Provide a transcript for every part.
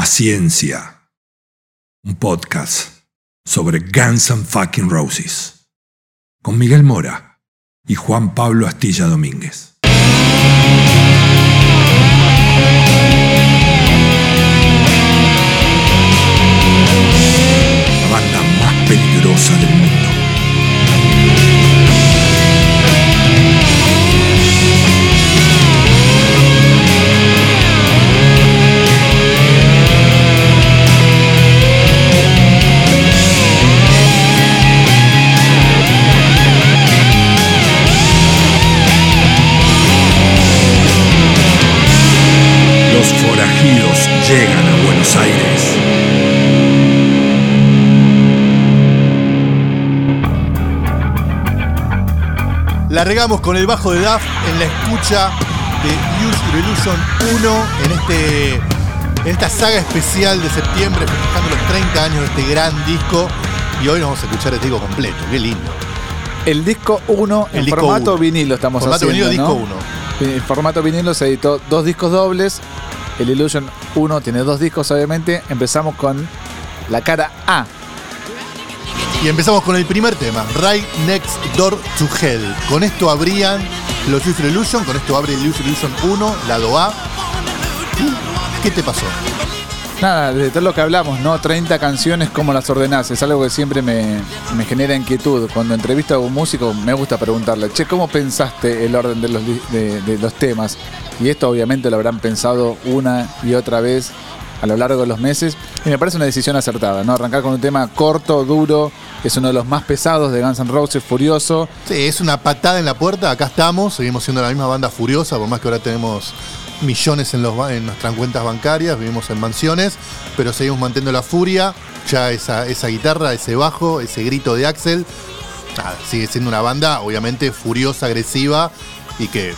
Paciencia. Un podcast sobre Guns and Fucking Roses. Con Miguel Mora y Juan Pablo Astilla Domínguez. Largamos con el bajo de Duff en la escucha de Use Your Illusion 1 en, este, en esta saga especial de septiembre, festejando los 30 años de este gran disco. Y hoy nos vamos a escuchar este disco completo, qué lindo. El disco 1 El en disco formato uno. vinilo estamos Formato haciendo, vinilo, ¿no? disco 1. En formato vinilo se editó dos discos dobles. El Illusion 1 tiene dos discos, obviamente. Empezamos con la cara A. Y empezamos con el primer tema, Right Next Door to Hell. Con esto abrían los Use Your Illusion, con esto abre el Use Your Illusion 1, lado A. ¿Qué te pasó? Nada, de todo lo que hablamos, ¿no? 30 canciones, ¿cómo las ordenás? Es algo que siempre me, me genera inquietud. Cuando entrevisto a un músico, me gusta preguntarle, che, ¿cómo pensaste el orden de los, de los temas? Y esto obviamente lo habrán pensado una y otra vez a lo largo de los meses. Y me parece una decisión acertada, ¿no? Arrancar con un tema corto, duro, es uno de los más pesados de Guns N' Roses, furioso. Sí, es una patada en la puerta, acá estamos, seguimos siendo la misma banda furiosa, por más que ahora tenemos millones en, nuestras cuentas bancarias, vivimos en mansiones, pero seguimos manteniendo la furia, ya esa, guitarra, ese bajo, ese grito de Axel, sigue siendo una banda obviamente furiosa, agresiva y que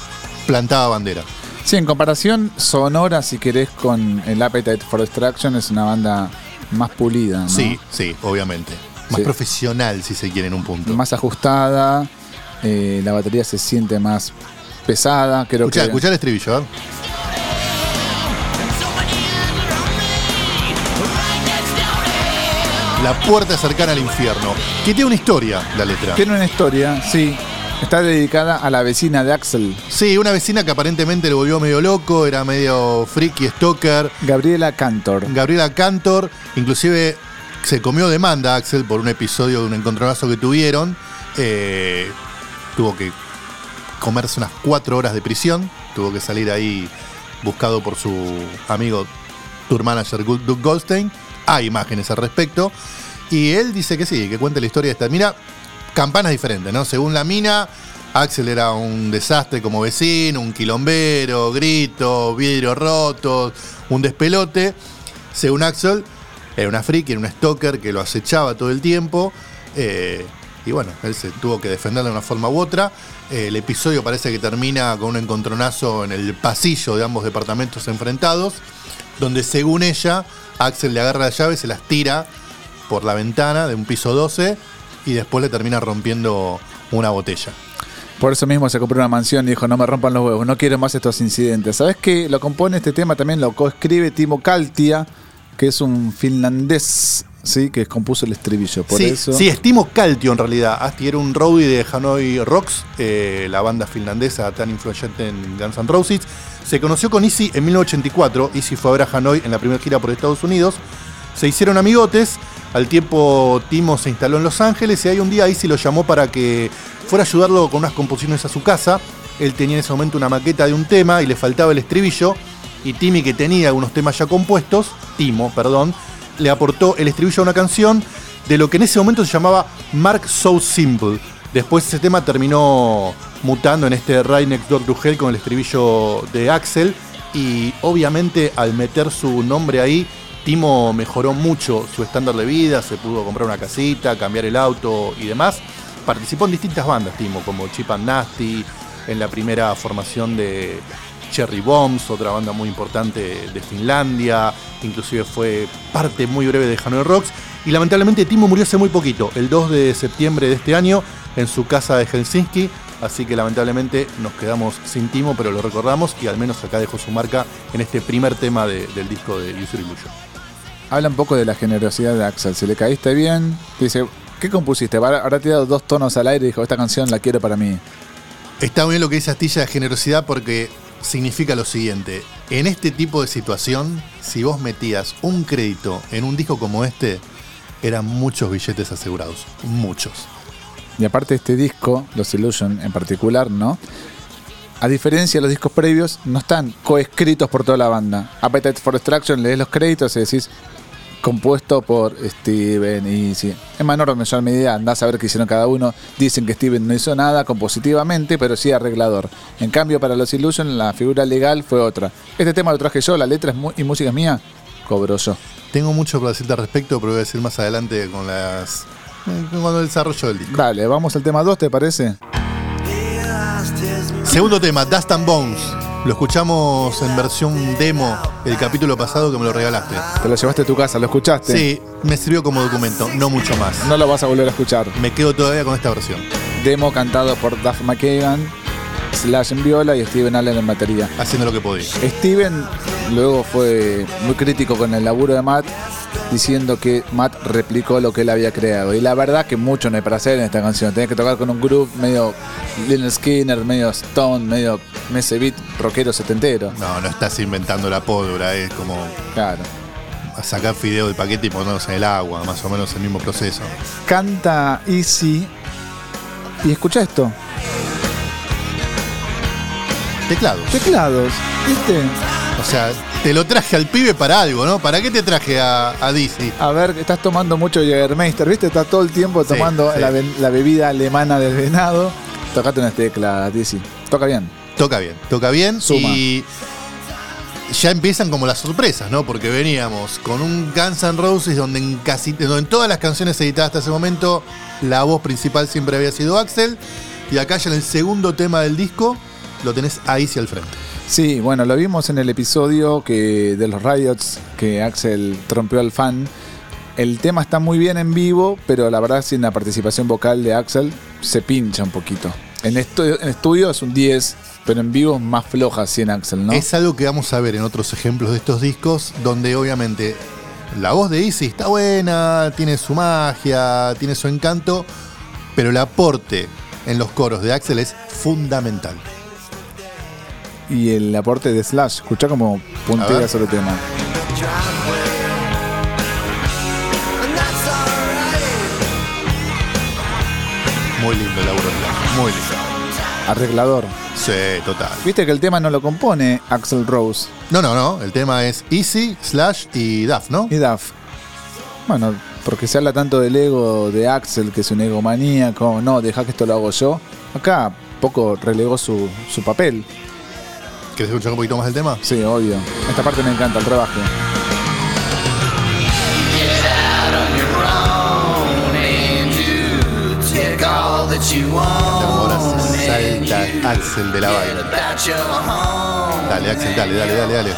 plantaba bandera. Sí, en comparación sonora, si querés, con el Appetite for Destruction, es una banda más pulida, ¿no? Sí, sí, obviamente. Más Sí. profesional, si se quiere, en un punto. más ajustada, eh, la batería se siente más pesada, creo Escuchá, que escuchá el estribillo, ver. La puerta cercana al infierno. Que tiene una historia, la letra. tiene una historia, sí, está dedicada a la vecina de Axel, Sí, una vecina que aparentemente le volvió medio loco, era medio freaky, stalker. Gabriela Cantor. Gabriela Cantor, inclusive se comió demanda Axel por un episodio de un encontronazo que tuvieron. Eh, tuvo que comerse unas cuatro horas de prisión. Tuvo que salir ahí buscado por su amigo tour manager Doug Goldstein. Hay imágenes al respecto. Y él dice que sí, que cuenta la historia de esta mina. Campanas diferentes, ¿no? Según la mina, Axel era un desastre como vecino, un quilombero, grito, vidrio rotos, un despelote. Según Axel, era una friki, era un stalker que lo acechaba todo el tiempo. eh, y bueno, él se tuvo que defender de una forma u otra. Eh, el episodio parece que termina con un encontronazo en el pasillo de ambos departamentos enfrentados, donde según ella, Axel le agarra las llaves, se las tira por la ventana de un piso 12 y después le termina rompiendo una botella. Por eso mismo se compró una mansión y dijo, no me rompan los huevos, no quiero más estos incidentes. ¿Sabes qué? Lo compone este tema también, lo coescribe Timo Kaltia, que es un finlandés, ¿sí? Que compuso el estribillo. Por sí, eso... sí, estimo Caltio en realidad. Asti era un roadie de Hanoi Rocks, eh, la banda finlandesa tan influyente en Guns N' Roses. Se conoció con Easy en 1984. Easy fue a ver a Hanoi en la primera gira por Estados Unidos. Se hicieron amigotes. Al tiempo Timo se instaló en Los Ángeles y ahí un día Easy lo llamó para que fuera a ayudarlo con unas composiciones a su casa. Él tenía en ese momento una maqueta de un tema y le faltaba el estribillo. Y Timmy, que tenía algunos temas ya compuestos, Timo, perdón, le aportó el estribillo a una canción de lo que en ese momento se llamaba Mark So Simple. Después ese tema terminó mutando en este Right Next Door to con el estribillo de Axel. Y obviamente al meter su nombre ahí, Timo mejoró mucho su estándar de vida, se pudo comprar una casita, cambiar el auto y demás. Participó en distintas bandas, Timo, como Chip and Nasty, en la primera formación de Cherry Bombs, otra banda muy importante de Finlandia, inclusive fue parte muy breve de Hanoi Rocks. Y lamentablemente Timo murió hace muy poquito, el 2 de septiembre de este año, en su casa de Helsinki. Así que lamentablemente nos quedamos sin Timo, pero lo recordamos y al menos acá dejó su marca en este primer tema de- del disco de User Illusion. Habla un poco de la generosidad de Axel. Si le caíste bien, te dice, ¿qué compusiste? Habrá tirado dos tonos al aire y dijo, esta canción la quiero para mí. Está muy bien lo que dice Astilla de generosidad porque significa lo siguiente. En este tipo de situación, si vos metías un crédito en un disco como este, eran muchos billetes asegurados. Muchos. Y aparte este disco, Los Illusion en particular, ¿no? A diferencia de los discos previos, no están coescritos por toda la banda. Appetite for Destruction, lees los créditos y decís compuesto por Steven y sí. En menor o mayor medida, andás a ver qué hicieron cada uno. Dicen que Steven no hizo nada compositivamente, pero sí arreglador. En cambio, para los Illusion, la figura legal fue otra. Este tema lo traje yo, la letra y música es mía, cobro yo. Tengo mucho para decirte al respecto, pero voy a decir más adelante con las. el desarrollo del disco. Dale, vamos al tema 2, ¿te parece? Segundo tema, Dust and Bones. Lo escuchamos en versión demo el capítulo pasado que me lo regalaste. Te lo llevaste a tu casa, ¿lo escuchaste? Sí, me sirvió como documento, no mucho más. No lo vas a volver a escuchar. Me quedo todavía con esta versión. Demo cantado por Duff McKagan, Slash en viola y Steven Allen en batería. Haciendo lo que podía. Steven luego fue muy crítico con el laburo de Matt, diciendo que Matt replicó lo que él había creado. Y la verdad que mucho no hay para hacer en esta canción. Tenés que tocar con un groove medio Lynyrd Skinner, medio Stone, medio ese beat rockero setentero. No, no estás inventando la pólvora, es como Claro. sacar fideo del paquete y ponerlos en el agua, más o menos el mismo proceso. Canta Easy. Y escucha esto. Teclados. Teclados. ¿Viste? O sea, te lo traje al pibe para algo, ¿no? ¿Para qué te traje a, a Dizzy? A ver, estás tomando mucho Jägermeister, ¿viste? Estás todo el tiempo Sí, tomando sí. La, be- la bebida alemana del venado. Tocate unas teclas, Dizzy. Toca bien. Toca bien, toca bien. Suma. Y ya empiezan como las sorpresas, ¿no? Porque veníamos con un Guns N' Roses donde en casi donde en todas las canciones editadas hasta ese momento la voz principal siempre había sido Axel. Y acá ya en el segundo tema del disco lo tenés ahí hacia el frente. Sí, bueno, lo vimos en el episodio que de los Riots que Axel trompeó al fan. El tema está muy bien en vivo, pero la verdad sin la participación vocal de Axel se pincha un poquito. En estudio, en estudio es un 10, pero en vivo es más floja sin Axel, ¿no? Es algo que vamos a ver en otros ejemplos de estos discos, donde obviamente la voz de Easy está buena, tiene su magia, tiene su encanto, pero el aporte en los coros de Axel es fundamental. Y el aporte de Slash, escucha como puntea sobre el tema. Muy lindo el laburo Slash, muy lindo. Arreglador. Sí, total. Viste que el tema no lo compone Axel Rose No, no, no, el tema es Easy, Slash y Duff, ¿no? y Duff. Bueno, porque se habla tanto del ego de Axel, que es un ego maníaco. No, deja que esto lo hago yo. Acá poco relegó su, su papel. ¿Quieres escuchar un poquito más del tema? Sí, obvio. Esta parte me encanta, el rebaje. Ahora salta Axel de la vaina. Dale, Axel, dale, dale, dale, dale.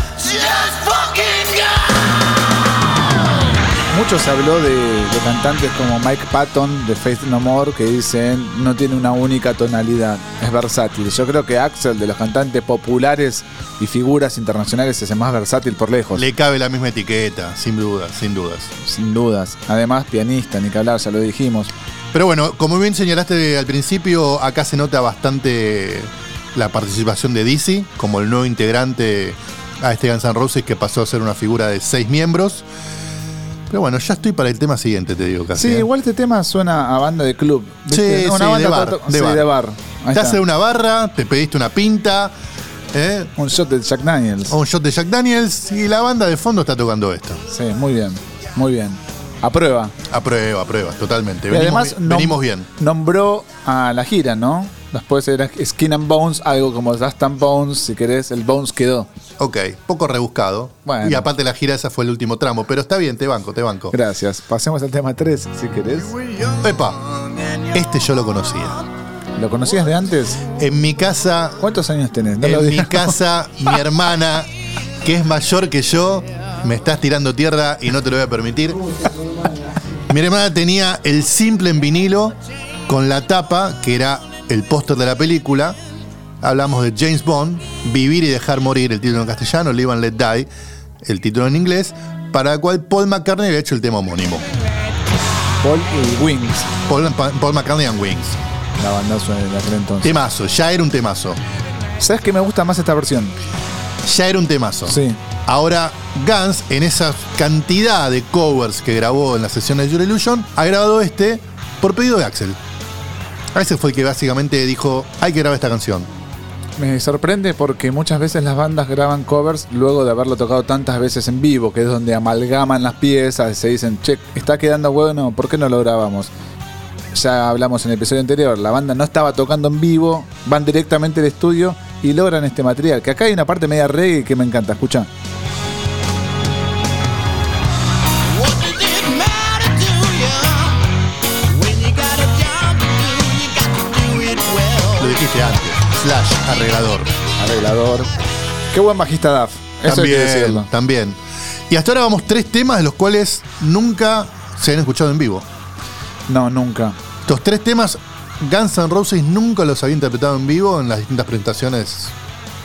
Mucho se habló de, de cantantes como Mike Patton de Faith No More que dicen no tiene una única tonalidad, es versátil. Yo creo que Axel de los cantantes populares y figuras internacionales es el más versátil por lejos, Le cabe la misma etiqueta, sin dudas, sin dudas. sin dudas. Además, pianista, ni que hablar, ya lo dijimos. Pero bueno, como bien señalaste al principio, acá se nota bastante la participación de Dizzy como el nuevo integrante a este Guns N' Roses que pasó a ser una figura de seis miembros. Pero bueno, ya estoy para el tema siguiente, te digo casi. Sí, ¿eh? igual este tema suena a banda de club. ¿viste? Sí, No, sí, de bar, de sí, bar. de bar. Está. en una barra, te pediste una pinta, ¿eh? Un shot de Jack Daniels. o un shot de Jack Daniels y la banda de fondo está tocando esto. Sí, muy bien, muy bien. A prueba. A prueba, a prueba, totalmente. Y Venimos, además venimos bien. Nombró a la gira, ¿no? Después era Skin and Bones, algo como Dust and Bones, si querés, el Bones quedó. Ok, poco rebuscado. Bueno. Y aparte la gira esa fue el último tramo, pero está bien, te banco, te banco. Gracias. Pasemos al tema 3, si querés. Epa, este yo lo conocía. ¿Lo conocías de antes? En mi casa, ¿Cuántos años tenés? No lo en mi casa, mi hermana, que es mayor que yo, me estás tirando tierra y no te lo voy a permitir. Mi hermana tenía el simple en vinilo con la tapa, que era el póster de la película. Hablamos de James Bond, Vivir y dejar morir, el título en castellano, Live and Let Die, el título en inglés. para la cual Paul McCartney había hecho el tema homónimo. Paul y Wings, Paul, Paul McCartney and Wings. la banda suena de aquel entonces. Temazo, ya era un temazo. ¿Sabes qué me gusta más esta versión? Ya era un temazo. Sí. Ahora, Guns, en esa cantidad de covers que grabó en las sesiones de Your Illusion, ha grabado este por pedido de Axel. Axel fue el que básicamente dijo, hay que grabar esta canción. Me sorprende porque muchas veces las bandas graban covers luego de haberlo tocado tantas veces en vivo, que es donde amalgaman las piezas se dicen, che, está quedando bueno, ¿por qué no lo grabamos? Ya hablamos en el episodio anterior, la banda no estaba tocando en vivo, van directamente al estudio y logran este material. Que acá hay una parte media reggae que me encanta, escucha. Slash, arreglador. Arreglador. Qué buen bajista Duff. Eso hay que decirlo. También, también. Y hasta ahora vamos tres temas de los cuales nunca se han escuchado en vivo. No, nunca. Estos tres temas, Guns N' Roses nunca los había interpretado en vivo en las distintas presentaciones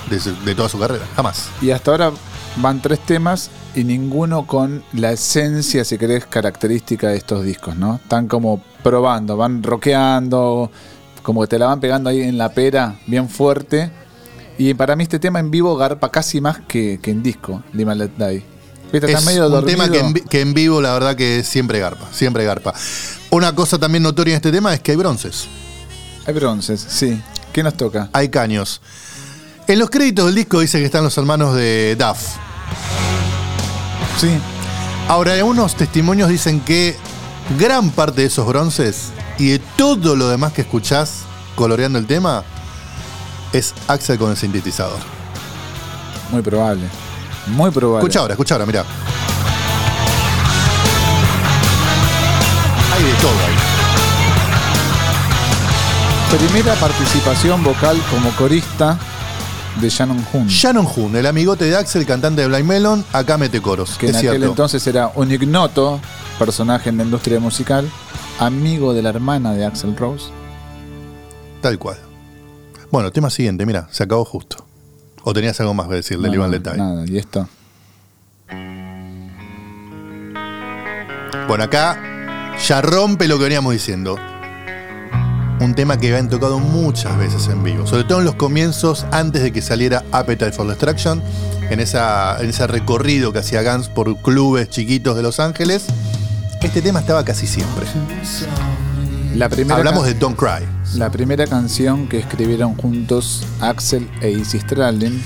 de, su- de toda su carrera. Jamás. Y hasta ahora van tres temas y ninguno con la esencia, si querés, característica de estos discos, ¿no? Están como probando, van rockeando, como que te la van pegando ahí en la pera, bien fuerte. Y para mí este tema en vivo garpa casi más que, que en disco, Lima Let Die. ¿Viste? Está Es medio un dormido. tema que en, vi- que en vivo la verdad que siempre garpa, siempre garpa. Una cosa también notoria en este tema es que hay bronces, Hay bronces, sí. ¿Qué nos toca? hay caños. En los créditos del disco dice que están los hermanos de Duff. Sí. Ahora, algunos testimonios dicen que gran parte de esos bronces y de todo lo demás que escuchás coloreando el tema es Axel con el sintetizador. Muy probable. Muy probable. Escucha ahora, escucha ahora, mirá. Hay de todo ahí. Primera participación vocal como corista de Shannon Hoon. Shannon Hoon, el amigote de Axel, cantante de Blind Melon, acá mete coros. que en aquel cierto. entonces era un ignoto personaje en la industria musical, amigo de la hermana de Axel Rose. Tal cual. Bueno, tema siguiente, mira, se acabó justo. ¿O tenías algo más que decir del No, Iván Letay? Nada, y esto. Bueno, acá ya rompe lo que veníamos diciendo. Un tema que habían tocado muchas veces en vivo, sobre todo en los comienzos, antes de que saliera Appetite for Destruction, en, esa, en ese recorrido que hacía Guns por clubes chiquitos de Los Ángeles. Este tema estaba casi siempre. La primera, Hablamos de Don't Cry. la primera canción que escribieron juntos Axel e Izzy Stradlin.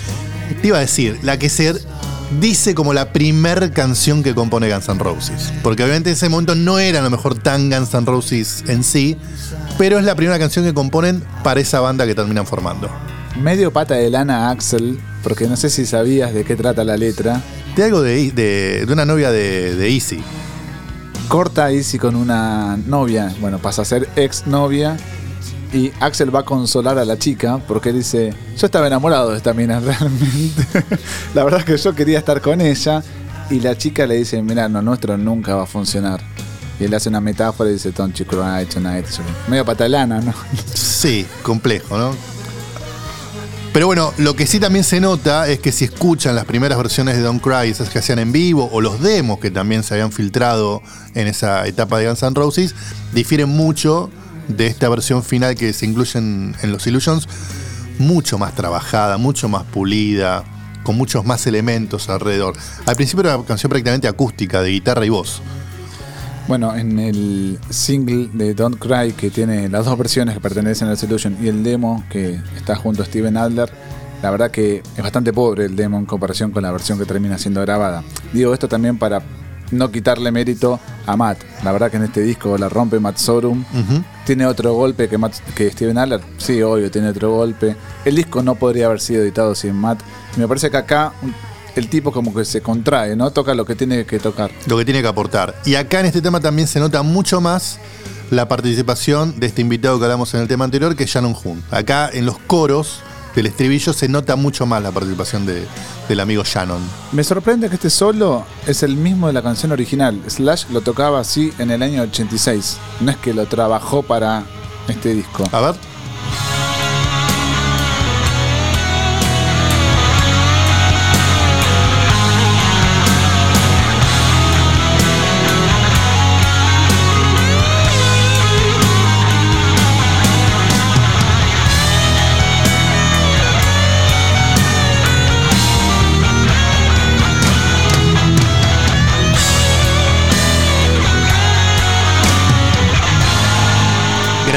Te iba a decir, la que se dice como la primer canción que compone Guns N' Roses. Porque obviamente en ese momento no era a lo mejor tan Guns N' Roses en sí, pero es la primera canción que componen para esa banda que terminan formando. Medio pata de lana Axel, porque no sé si sabías de qué trata la letra. De algo de, de, de una novia de, de Easy. Corta Izzy con una novia, bueno, pasa a ser ex novia. Y Axel va a consolar a la chica porque dice, yo estaba enamorado de esta mina realmente. la verdad es que yo quería estar con ella. Y la chica le dice, mira, lo nuestro nunca va a funcionar. Y él hace una metáfora y dice, don't you cry tonight. Medio patalana, ¿no? Sí, complejo, ¿no? Pero bueno, lo que sí también se nota es que si escuchan las primeras versiones de Don't Cry, esas que hacían en vivo, o los demos que también se habían filtrado en esa etapa de Guns N' Roses, difieren mucho de esta versión final que se incluye en, en los Illusions, mucho más trabajada, mucho más pulida, con muchos más elementos alrededor. Al principio era una canción prácticamente acústica, de guitarra y voz. Bueno, en el single de Don't Cry, que tiene las dos versiones que pertenecen a la Solution, y el demo que está junto a Steven Adler, la verdad que es bastante pobre el demo en comparación con la versión que termina siendo grabada. Digo esto también para no quitarle mérito a Matt. La verdad que en este disco la rompe Matt Sorum. Tiene otro golpe que, Matt- que Steven Adler. Sí, obvio, tiene otro golpe. El disco no podría haber sido editado sin Matt. Y me parece que acá el tipo como que se contrae, ¿no? Toca lo que tiene que tocar. lo que tiene que aportar. Y acá en este tema también se nota mucho más la participación de este invitado que hablamos en el tema anterior, que es Shannon Hoon. Acá en los coros del estribillo se nota mucho más la participación de- del amigo Shannon. Me sorprende que este solo es el mismo de la canción original. Slash lo tocaba así en el año 86. No es que lo trabajó para este disco. A ver.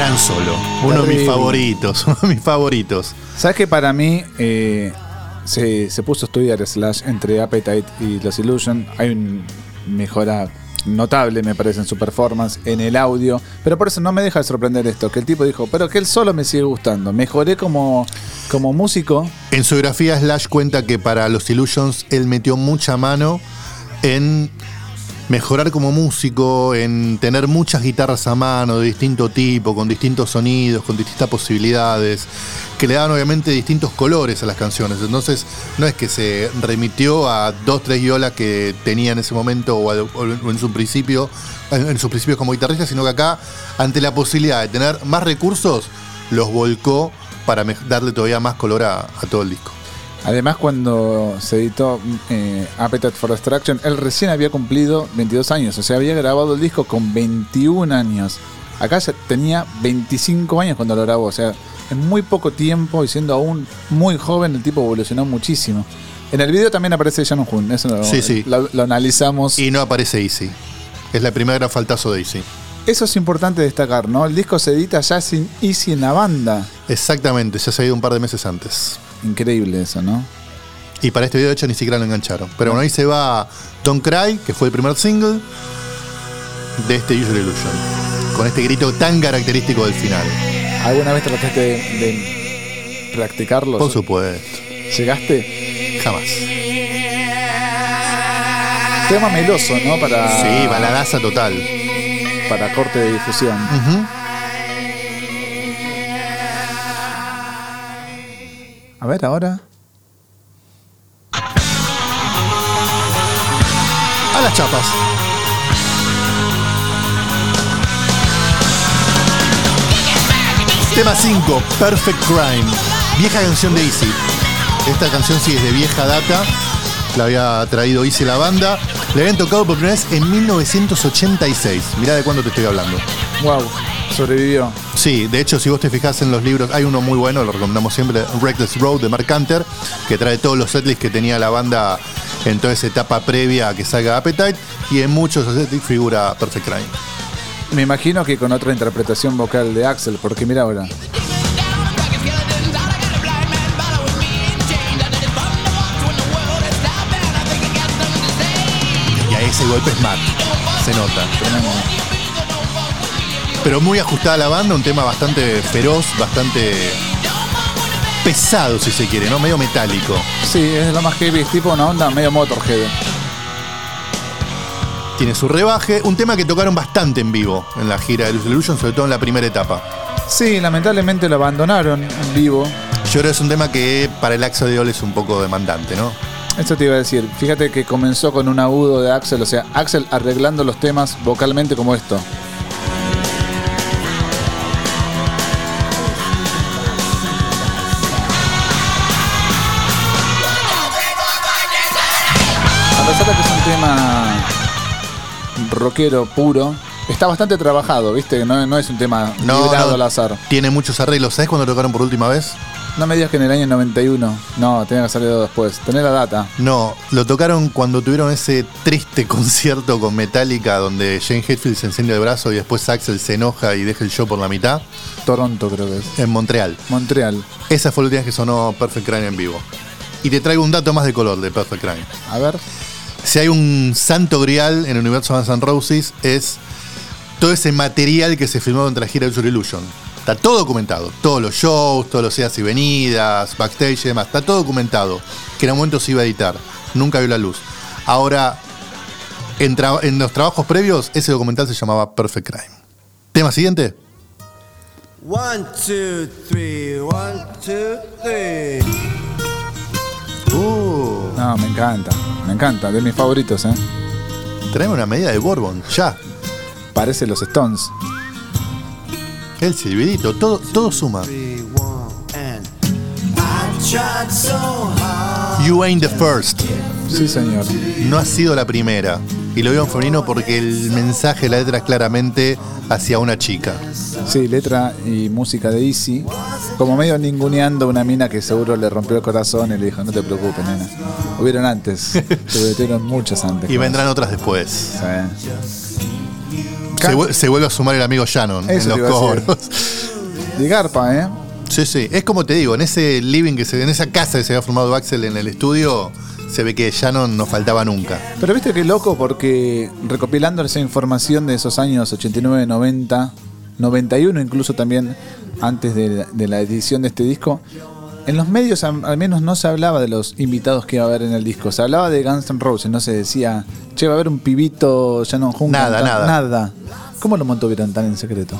Han Solo. Uno de mis favoritos. Uno de mis favoritos. ¿Sabes que para mí eh, se, se puso a estudiar Slash entre Appetite y Los Illusion? Hay una mejora notable, me parece, en su performance, en el audio. Pero por eso no me deja de sorprender esto, que el tipo dijo, pero que él solo me sigue gustando. Mejoré como, como músico. En su biografía, Slash cuenta que para los Illusions él metió mucha mano en mejorar como músico, en tener muchas guitarras a mano de distinto tipo, con distintos sonidos, con distintas posibilidades, que le daban obviamente distintos colores a las canciones. Entonces, no es que se remitió a dos, tres violas que tenía en ese momento o, en su principio, en, sus principios como guitarrista, sino que acá, ante la posibilidad de tener más recursos, los volcó para darle todavía más color a, a todo el disco. Además, cuando se editó eh, Appetite for Destruction, él recién había cumplido 22 años. O sea, había grabado el disco con 21 años. Acá ya tenía 25 años cuando lo grabó. O sea, en muy poco tiempo y siendo aún muy joven, el tipo evolucionó muchísimo. En el video también aparece Shannon Hoon. Eso lo, Sí, sí. lo- lo analizamos. Y no aparece Easy. Es la primera gran faltazo de Easy. Eso es importante destacar, ¿no? El disco se edita ya sin Easy en la banda. Exactamente, ya se ha ido un par de meses antes. Increíble eso, ¿no? Y para este video, de hecho, ni siquiera lo engancharon. Pero bueno, ahí se va Don't Cry, que fue el primer single de este Usual Illusion. Con este grito tan característico del final. ¿Alguna vez trataste de, de practicarlo? Por supuesto. ¿Llegaste? Jamás. Tema meloso, ¿no? Para, Sí, baladaza total. para corte de difusión. Ujú. A ver, ahora. A las chapas. Tema 5, Perfect Crime. Vieja canción de Easy. Esta canción sí es de vieja data. La había traído Easy la banda. Le habían tocado por primera vez en 1986. Mirá de cuándo te estoy hablando. Wow, sobrevivió. Sí, de hecho, si vos te fijas en los libros, hay uno muy bueno, lo recomendamos siempre, Reckless Road de Mark Hunter, que trae todos los setlists que tenía la banda en toda esa etapa previa a que salga Appetite, y en muchos setlists figura Perfect Crime. Me imagino que con otra interpretación vocal de Axel, porque mira ahora. Ese golpe es Matt, se nota. Pero muy ajustada a la banda, un tema bastante feroz, bastante pesado si se quiere, ¿no? Medio metálico. Sí, es lo más heavy, es tipo una onda medio Motorhead. Tiene su rebaje, un tema que tocaron bastante en vivo en la gira de Luz Illusion, sobre todo en la primera etapa. Sí, lamentablemente lo abandonaron en vivo. Yo creo que es un tema que para el Axel de Ol es un poco demandante, ¿no? Eso te iba a decir. Fíjate que comenzó con un agudo de Axel, o sea, Axel arreglando los temas vocalmente como esto. A pesar de que es un tema rockero puro, está bastante trabajado, ¿viste? No, no es un tema No, librado no. al azar. Tiene muchos arreglos. ¿Sabes cuándo tocaron por última vez? No me digas que en el año 91. No, tenía que salir después. Tener la data. No, lo tocaron cuando tuvieron ese triste concierto con Metallica donde Jane Hetfield se enciende el brazo y después Axel se enoja y deja el show por la mitad Toronto creo que es. en Montreal. Montreal. Esa fue la última vez que sonó Perfect Crime en vivo. Y te traigo un dato más de color de Perfect Crime. A ver. Si hay un santo grial en el universo de Guns N' Roses es todo ese material que se filmó durante la gira de Illusion. Está todo documentado. Todos los shows, todos los idas y venidas, backstage y demás. Está todo documentado. Que en un momento se iba a editar. Nunca vio la luz. Ahora, en, tra- en los trabajos previos, ese documental se llamaba Perfect Crime. Tema siguiente. One, two, three, one, two, three. Uh, No, me encanta. Me encanta. De mis favoritos, ¿eh? traeme una medida de Bourbon. Ya. Parece los Stones. El silbidito. Todo, todo suma. You ain't the first. Sí, señor. no ha sido la primera. Y lo digo en femenino porque el mensaje la letra es claramente hacia una chica. Sí, letra y música de Easy. Como medio ninguneando una mina que seguro le rompió el corazón y le dijo, no te preocupes, nena. Hubieron antes. Hubieron muchas antes. Y vendrán otras después. Sí. Se, vu- se vuelve a sumar el amigo Shannon Eso en los coros. De Garpa, ¿eh? Sí, sí. Es como te digo, en ese living que se, en esa casa que se había formado Axel en el estudio, se ve que Shannon no faltaba nunca. Pero viste qué loco porque recopilando esa información de esos años 89, 90, 91 incluso también antes de, de la edición de este disco, en los medios al, menos no se hablaba de los invitados que iba a haber en el disco. Se hablaba de Guns N' Roses, no se decía, che, va a haber un pibito Shannon Hoon. Nada, cantando". nada. Nada. ¿Cómo lo mantuvieron tan en secreto?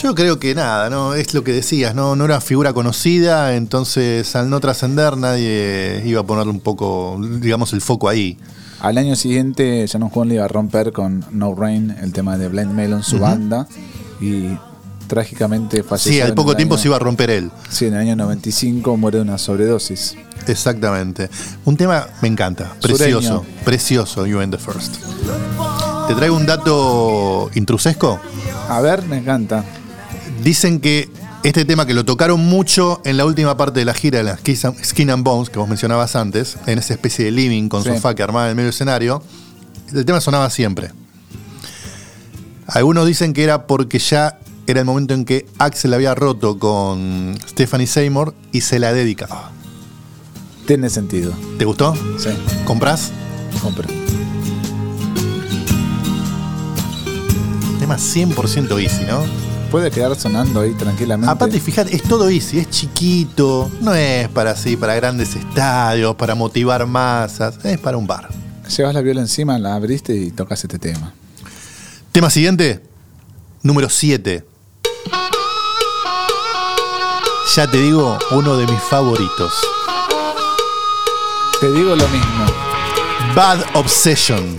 Yo creo que nada, no es lo que decías, no, no era figura conocida, entonces al no trascender nadie iba a ponerle un poco, digamos, el foco ahí. Al año siguiente, Shannon Hoon le iba a romper con No Rain, el tema de Blind Melon, su banda, y trágicamente falleció. Sí, al poco tiempo año- se iba a romper él. Sí, en el año 95 muere de una sobredosis. Exactamente. Un tema me encanta, precioso, Sureño. precioso, You and the First. Te traigo un dato intrusesco. A ver, me encanta. Dicen que este tema que lo tocaron mucho en la última parte de la gira de la Skin and Bones, que vos mencionabas antes, en esa especie de living con Sí. sofá que armaba en el medio del escenario, el tema sonaba siempre. Algunos dicen que era porque ya era el momento en que Axel había roto con Stephanie Seymour y se la dedicaba. Tiene sentido. ¿Te gustó? Sí, ¿Comprás? compro. Tema 100% easy, ¿no? Puede quedar sonando ahí tranquilamente. Aparte, fíjate, es todo easy, es chiquito, no es para así, para grandes estadios, para motivar masas, es para un bar. Llevas la viola encima, la abriste y tocas este tema. Tema siguiente, número 7. Ya te digo, uno de mis favoritos. Te digo lo mismo. Bad Obsession.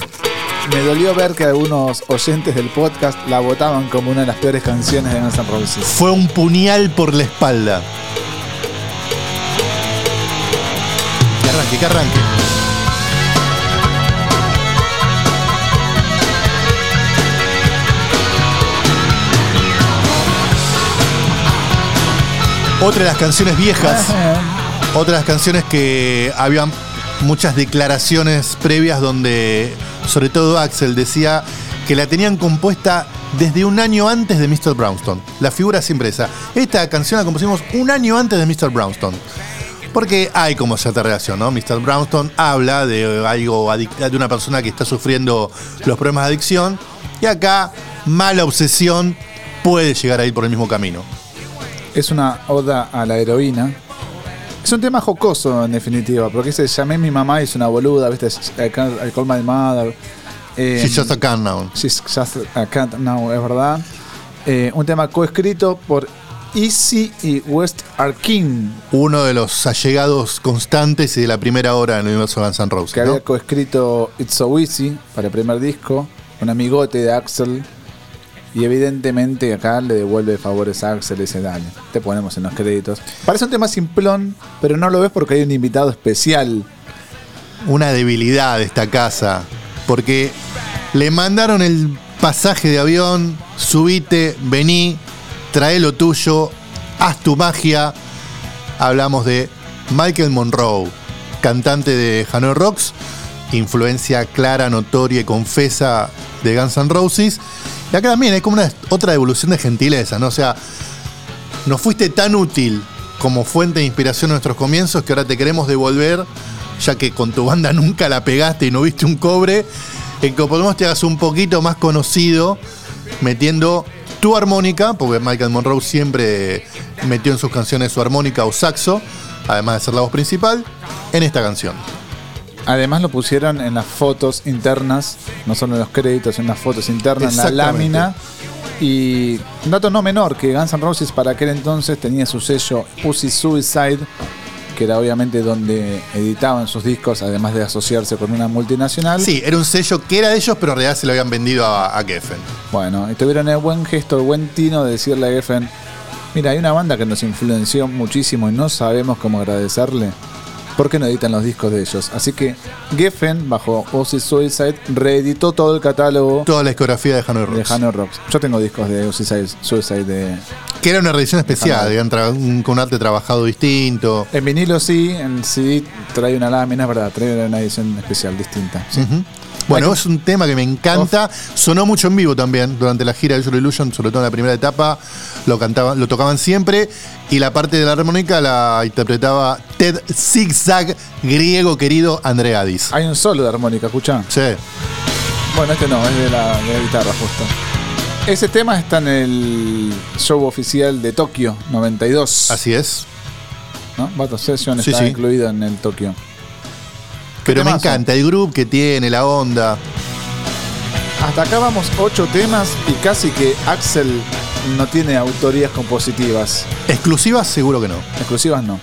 Me dolió ver que algunos oyentes del podcast la votaban como una de las peores canciones de Guns N' Roses. Fue un puñal por la espalda. Que arranque, que arranque. Otra de las canciones viejas. Otra de las canciones que habían muchas declaraciones previas donde, sobre todo Axel, decía que la tenían compuesta desde un año antes de Mr. Brownstone. La figura siempre esa. Esta canción la compusimos un año antes de Mr. Brownstone. Porque hay como cierta relación, ¿no? Mr. Brownstone habla de algo de una persona que está sufriendo los problemas de adicción. Y acá, mala obsesión puede llegar a ir por el mismo camino. Es una oda a la heroína. Es un tema jocoso, en definitiva, porque ese llamé a mi mamá y es una boluda, ¿viste? I, can't- I call my mother. Eh, She's just a can now. She's just a cat now, es verdad. Eh, un tema coescrito por Easy y West Arkin, uno de los allegados constantes y de la primera hora en el universo Guns N' Roses. que ¿no? había coescrito It's So Easy para el primer disco, un amigote de Axel. Y evidentemente acá le devuelve favores a Axel dice, dale, te ponemos en los créditos. Parece un tema simplón, pero no lo ves porque hay un invitado especial. Una debilidad de esta casa, porque le mandaron el pasaje de avión, subite, vení, trae lo tuyo, haz tu magia. Hablamos de Michael Monroe, cantante de Hanoi Rocks, influencia clara, notoria y confesa de Guns N' Roses. Y acá también hay como una otra evolución de gentileza, ¿no? O sea, nos fuiste tan útil como fuente de inspiración en nuestros comienzos que ahora te queremos devolver, ya que con tu banda nunca la pegaste y no viste un cobre, en que podemos te hagas un poquito más conocido metiendo tu armónica, porque Michael Monroe siempre metió en sus canciones su armónica o saxo, además de ser la voz principal, en esta canción. Además lo pusieron en las fotos internas, no solo en los créditos, en las fotos internas, en la lámina. Y un dato no menor, que Guns N' Roses para aquel entonces tenía su sello Pussy Suicide, que era obviamente donde editaban sus discos, además de asociarse con una multinacional. Sí, era un sello que era de ellos, pero en realidad se lo habían vendido a, a Geffen. Bueno, y tuvieron el buen gesto, el buen tino de decirle a Geffen, mira, hay una banda que nos influenció muchísimo y no sabemos cómo agradecerle. ¿Por qué no editan los discos de ellos? Así que Geffen, bajo Ozzy Suicide, reeditó todo el catálogo Toda la discografía de Hanoi de Rocks. Hanoi Rocks. Yo tengo discos de Ozzy Suicide de... Que era una reedición especial, con un arte trabajado distinto. En vinilo sí, en CD trae una lámina, es verdad, trae una edición especial distinta. sí. Bueno, es un tema que me encanta. Sonó mucho en vivo también durante la gira de Visual Illusion, sobre todo en la primera etapa. Lo cantaban, lo tocaban siempre. Y la parte de la armónica la interpretaba Ted Zigzag, griego querido Andreadis. Hay un solo de armónica, escuchá. Sí. Bueno, este no, es de la, de la guitarra justo. Ese tema está en el show oficial de Tokio 92. Así es. ¿no? Battle Session Sí, está sí. incluido en el Tokio. Pero me temazo. encanta el groove que tiene, la onda. Hasta acá vamos ocho temas y casi que Axel no tiene autorías compositivas. Exclusivas, seguro que no. Exclusivas no.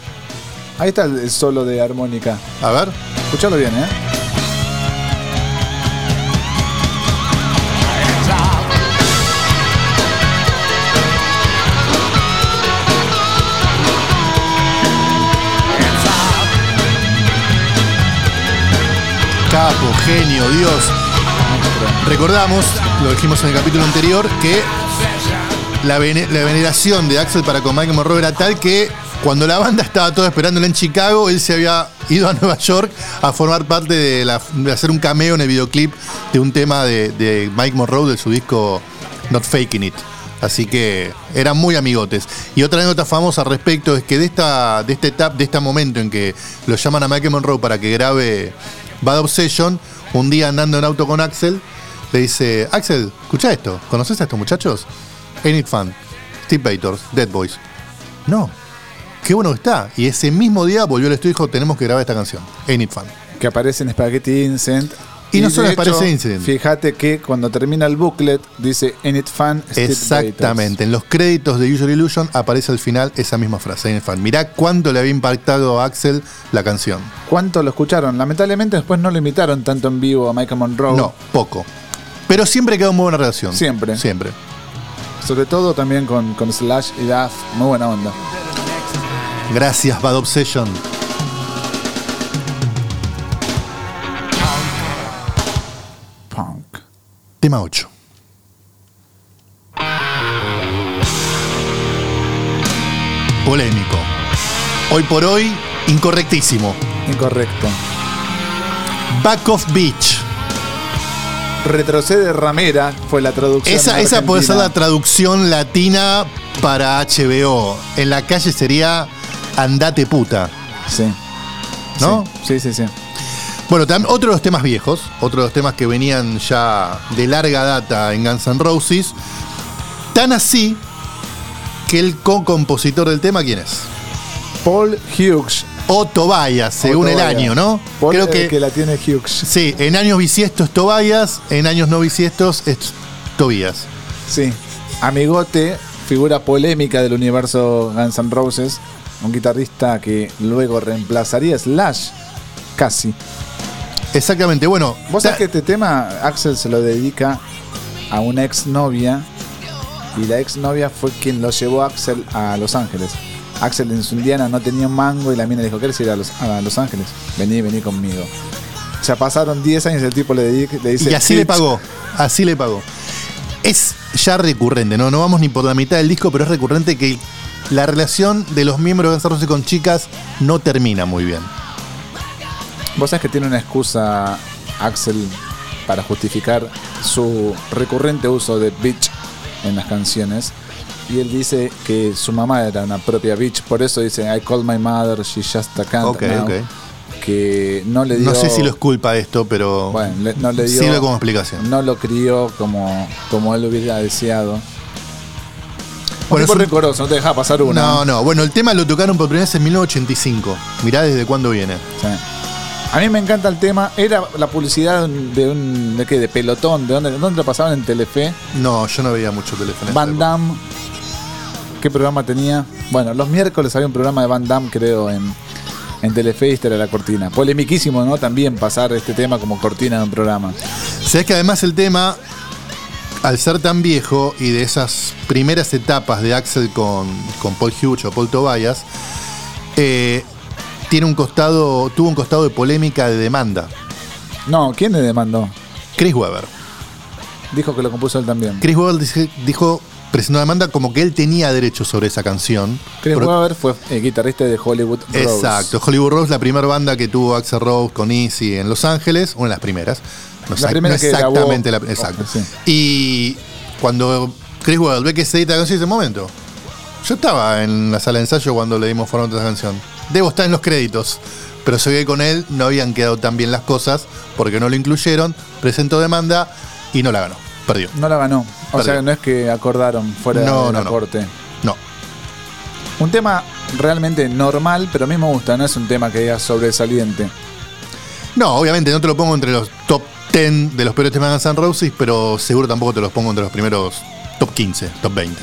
Ahí está el solo de armónica. A ver. Escuchalo bien, ¿eh? Genio, Dios. Recordamos, lo dijimos en el capítulo anterior, que la, vene- la veneración de Axel para con Michael Monroe era tal que cuando la banda estaba toda esperándola en Chicago, él se había ido a Nueva York a formar parte de, hacer un cameo en el videoclip de un tema de, Mike Monroe de su disco Not Faking It. Así que eran muy amigotes. Y otra anécdota famosa al respecto es que de esta, de esta etapa, de este momento en que lo llaman a Michael Monroe para que grabe Bad Obsession, un día andando en auto con Axel, le dice, Axel, escucha esto, ¿conoces a estos muchachos? It Fun, Steve Bators, Dead Boys. No, qué bueno que está. Y ese mismo día volvió al estudio y dijo, tenemos que grabar esta canción, It Fun. Que aparece en Spaghetti Incent. Y no solo hecho, aparece Incident. Fíjate que cuando termina el booklet dice In it fan Exactamente, en los créditos de Usual Illusion aparece al final esa misma frase, Ain't It Fun. Mirá cuánto le había impactado a Axel la canción. ¿Cuánto lo escucharon? Lamentablemente después no lo imitaron tanto en vivo a Michael Monroe. No, poco. Pero siempre quedó muy buena relación. Siempre. Siempre. Sobre todo también con, con Slash y Duff. Muy buena onda. Gracias, Bad Obsession. Tema 8. Polémico. Hoy por hoy, incorrectísimo. Incorrecto. Back of Beach. Retrocede Ramera fue la traducción. Esa, esa puede ser la traducción latina para HBO. En la calle sería Andate puta. Sí. ¿No? Sí, sí, sí. sí. Bueno, otro de los temas viejos, otro de los temas que venían ya de larga data en Guns N' Roses. Tan así que el co-compositor del tema, ¿quién es? Paul Hughes. O Tobias, según el Tobias. año, ¿no? Paul Creo que, la tiene Hughes. sí, en años bisiestos es Tobias, en años no bisiestos es Tobías. Sí. Amigote, figura polémica del universo Guns N' Roses. Un guitarrista que luego reemplazaría a Slash. Casi. Exactamente, bueno. Vos sabés que este tema Axel se lo dedica a una exnovia. Y la exnovia fue quien lo llevó a Axel a Los Ángeles. Axel en su Indiana no tenía un mango y la mina le dijo, ¿quieres ir a Los, a Los Ángeles? Vení, vení conmigo. Ya pasaron 10 años y el tipo le, le dice... Y así le pagó, así le pagó. Es ya recurrente, ¿no? No vamos ni por la mitad del disco, pero es recurrente que la relación de los miembros de Guns N' Roses con chicas no termina muy bien. Vos sabés que tiene una excusa Axel para justificar su recurrente uso de bitch en las canciones. Y él dice que su mamá era una propia bitch, por eso dice I call my mother, she just a cunt Ok, now", ok. Que no le dio. No sé si lo es culpa esto, pero Bueno, le- no le dio. sirve como explicación. No lo crió como, como él hubiera deseado. Bueno, es un- rencoroso, no te deja pasar una. No, no. Bueno, el tema lo tocaron por primera vez en 1985. Mirá desde cuándo viene. Sí. A mí me encanta el tema. Era la publicidad de un. ¿De, qué? ¿De pelotón? ¿De dónde, dónde lo pasaban en Telefe? No, yo no veía mucho teléfono. Van Damme. ¿Qué programa tenía? Bueno, los miércoles había un programa de Van Damme, creo, en, en Telefe y esta era la cortina. Polemiquísimo, ¿no? También pasar este tema como cortina de un programa. Sabes que además el tema, al ser tan viejo y de esas primeras etapas de Axel con, con Paul Hughes o Paul Tobias, eh, tiene un costado, tuvo un costado de polémica de demanda. No, ¿quién le demandó? Chris Webber. Dijo que lo compuso él también. Chris Webber dice- dijo presentó demanda como que él tenía derechos sobre esa canción. Chris Por- Weber fue eh, guitarrista de Hollywood Rose. Exacto, Hollywood Rose, la primera banda que tuvo Axel Rose con Easy en Los Ángeles, una de las primeras. No, La primera no que grabó- exactamente la exacto. Sí. Y cuando Chris Weber ve que se edita la canción, dice, momento, yo estaba en la sala de ensayo cuando le dimos formato a esa canción. Debo estar en los créditos. Pero se ve con él, no habían quedado tan bien las cosas porque no lo incluyeron, presentó demanda y no la ganó. Perdió. No la ganó. O Perdió. sea, no es que acordaron fuera No, de la no, no. corte. No. Un tema realmente normal, pero a mí me gusta, no es un tema que diga sobresaliente. No, obviamente no te lo pongo entre los top 10 de los peores temas de Guns N' Roses, pero seguro tampoco te los pongo entre los primeros top 15, top 20.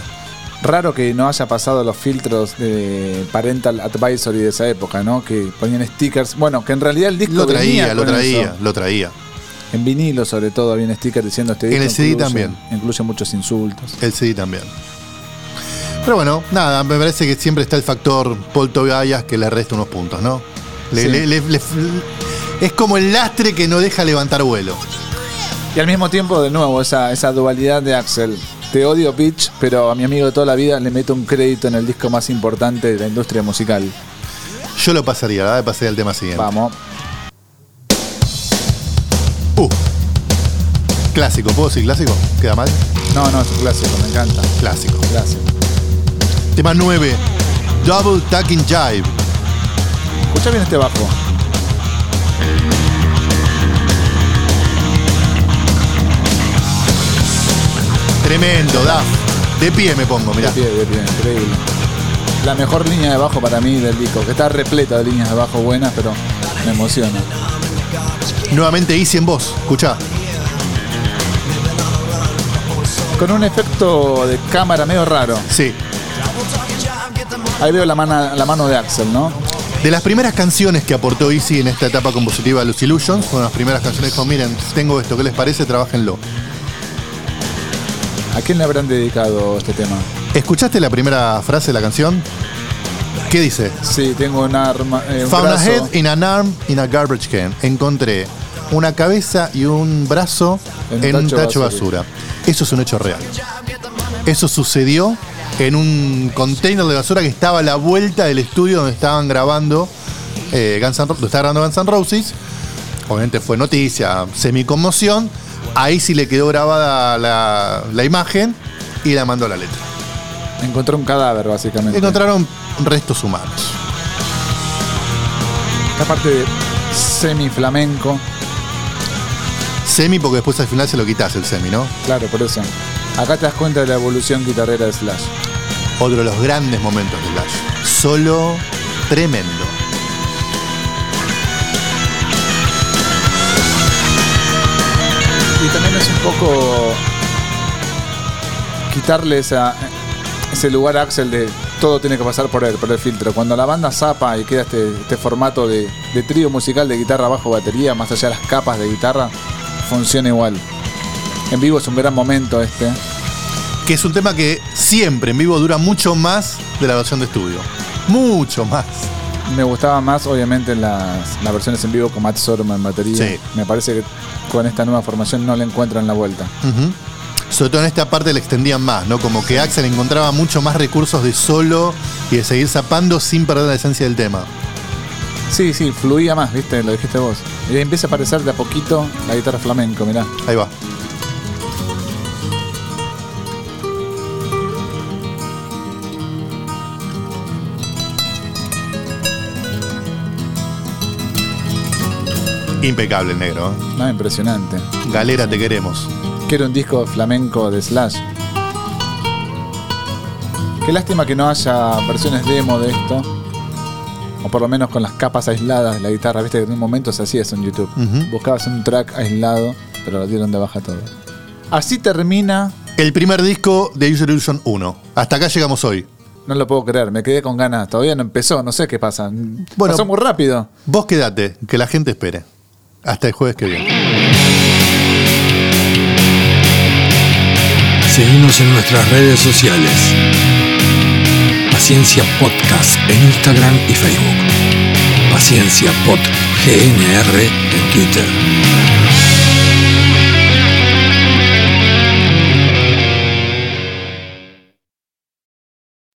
Raro que no haya pasado los filtros de Parental Advisory de esa época, ¿no? Que ponían stickers. Bueno, que en realidad el disco Lo traía, venía lo traía, eso. lo traía. En vinilo, sobre todo, había un sticker diciendo este En disco. el CD incluye- también. Incluye muchos insultos. El CD también. Pero bueno, nada, me parece que siempre está el factor Paul Tobias que le resta unos puntos, ¿no? Le- Sí. le- le- le- es como el lastre que no deja levantar vuelo. Y al mismo tiempo, de nuevo, esa, esa dualidad de Axel. Te odio, bitch, pero a mi amigo de toda la vida le meto un crédito en el disco más importante de la industria musical. Yo lo pasaría, la verdad, pasaría al tema siguiente. Vamos. Uh, clásico, ¿puedo decir clásico? ¿Queda mal? No, no, es un clásico, me encanta. Clásico. Clásico. Tema 9, Double Tucking Jive. Escucha bien este bajo. Tremendo, Duff. De pie me pongo, mirá. De pie, de pie, increíble. La mejor línea de bajo para mí del disco, que está repleta de líneas de bajo buenas, pero me emociona. Nuevamente Easy en voz, escuchá. Con un efecto de cámara medio raro. Sí. Ahí veo la mano, la mano de Axel, ¿no? De las primeras canciones que aportó Easy en esta etapa compositiva de Los Illusions, fueron las primeras canciones que dijo, miren, tengo esto, ¿qué les parece? Trabájenlo. ¿A quién le habrán dedicado este tema? ¿Escuchaste la primera frase de la canción? ¿Qué dice? Sí, tengo un arma. eh, un Found a head in an arm in a garbage can. Encontré una cabeza y un brazo En en, un tacho de basura. basura. Eso es un hecho real. Eso sucedió en un container de basura que estaba a la vuelta del estudio donde estaban grabando eh, Guns N' Roses. Obviamente fue noticia, semi-conmoción. Ahí sí le quedó grabada la, la imagen y la mandó a la letra. Encontró un cadáver, básicamente. Encontraron restos humanos. Esta parte de semi-flamenco. Semi porque después al final se lo quitas el semi, ¿no? Claro, por eso. Acá te das cuenta de la evolución guitarrera de Slash. Otro de los grandes momentos de Slash. Solo tremendo. Y también es un poco quitarle esa, ese lugar a Axel de todo tiene que pasar por él, por el filtro. Cuando la banda zapa y queda este, este formato de, de trío musical de guitarra bajo batería, más allá de las capas de guitarra, funciona igual. En vivo es un gran momento este. Que es un tema que siempre en vivo dura mucho más de la versión de estudio. Mucho más. Me gustaba más, obviamente, las, las versiones en vivo con Matt Sorum en batería. Sí. Me parece que con esta nueva formación no le encuentran la vuelta. Sobre todo en esta parte le extendían más, ¿no? Como que Axel encontraba mucho más recursos de solo y de seguir zapando sin perder la esencia del tema. Sí, sí, fluía más, viste, lo dijiste vos. Y ahí empieza a aparecer de a poquito la guitarra flamenco, mirá. Ahí va. Impecable el negro. ¿eh? No, impresionante. Galera, te queremos. Quiero un disco flamenco de Slash. Qué lástima que no haya versiones demo de esto. O por lo menos con las capas aisladas de la guitarra. Viste que en un momento se hacía eso en YouTube. Buscabas un track aislado, pero lo dieron de baja todo. Así termina. El primer disco de User Illusion 1. Hasta acá llegamos hoy. No lo puedo creer, me quedé con ganas. Todavía no empezó, no sé qué pasa. Bueno. Pasó muy rápido. Vos quédate, que la gente espere. Hasta el jueves que viene. Seguimos en nuestras redes sociales. Paciencia Podcast en Instagram y Facebook. Paciencia Pod GNR en Twitter.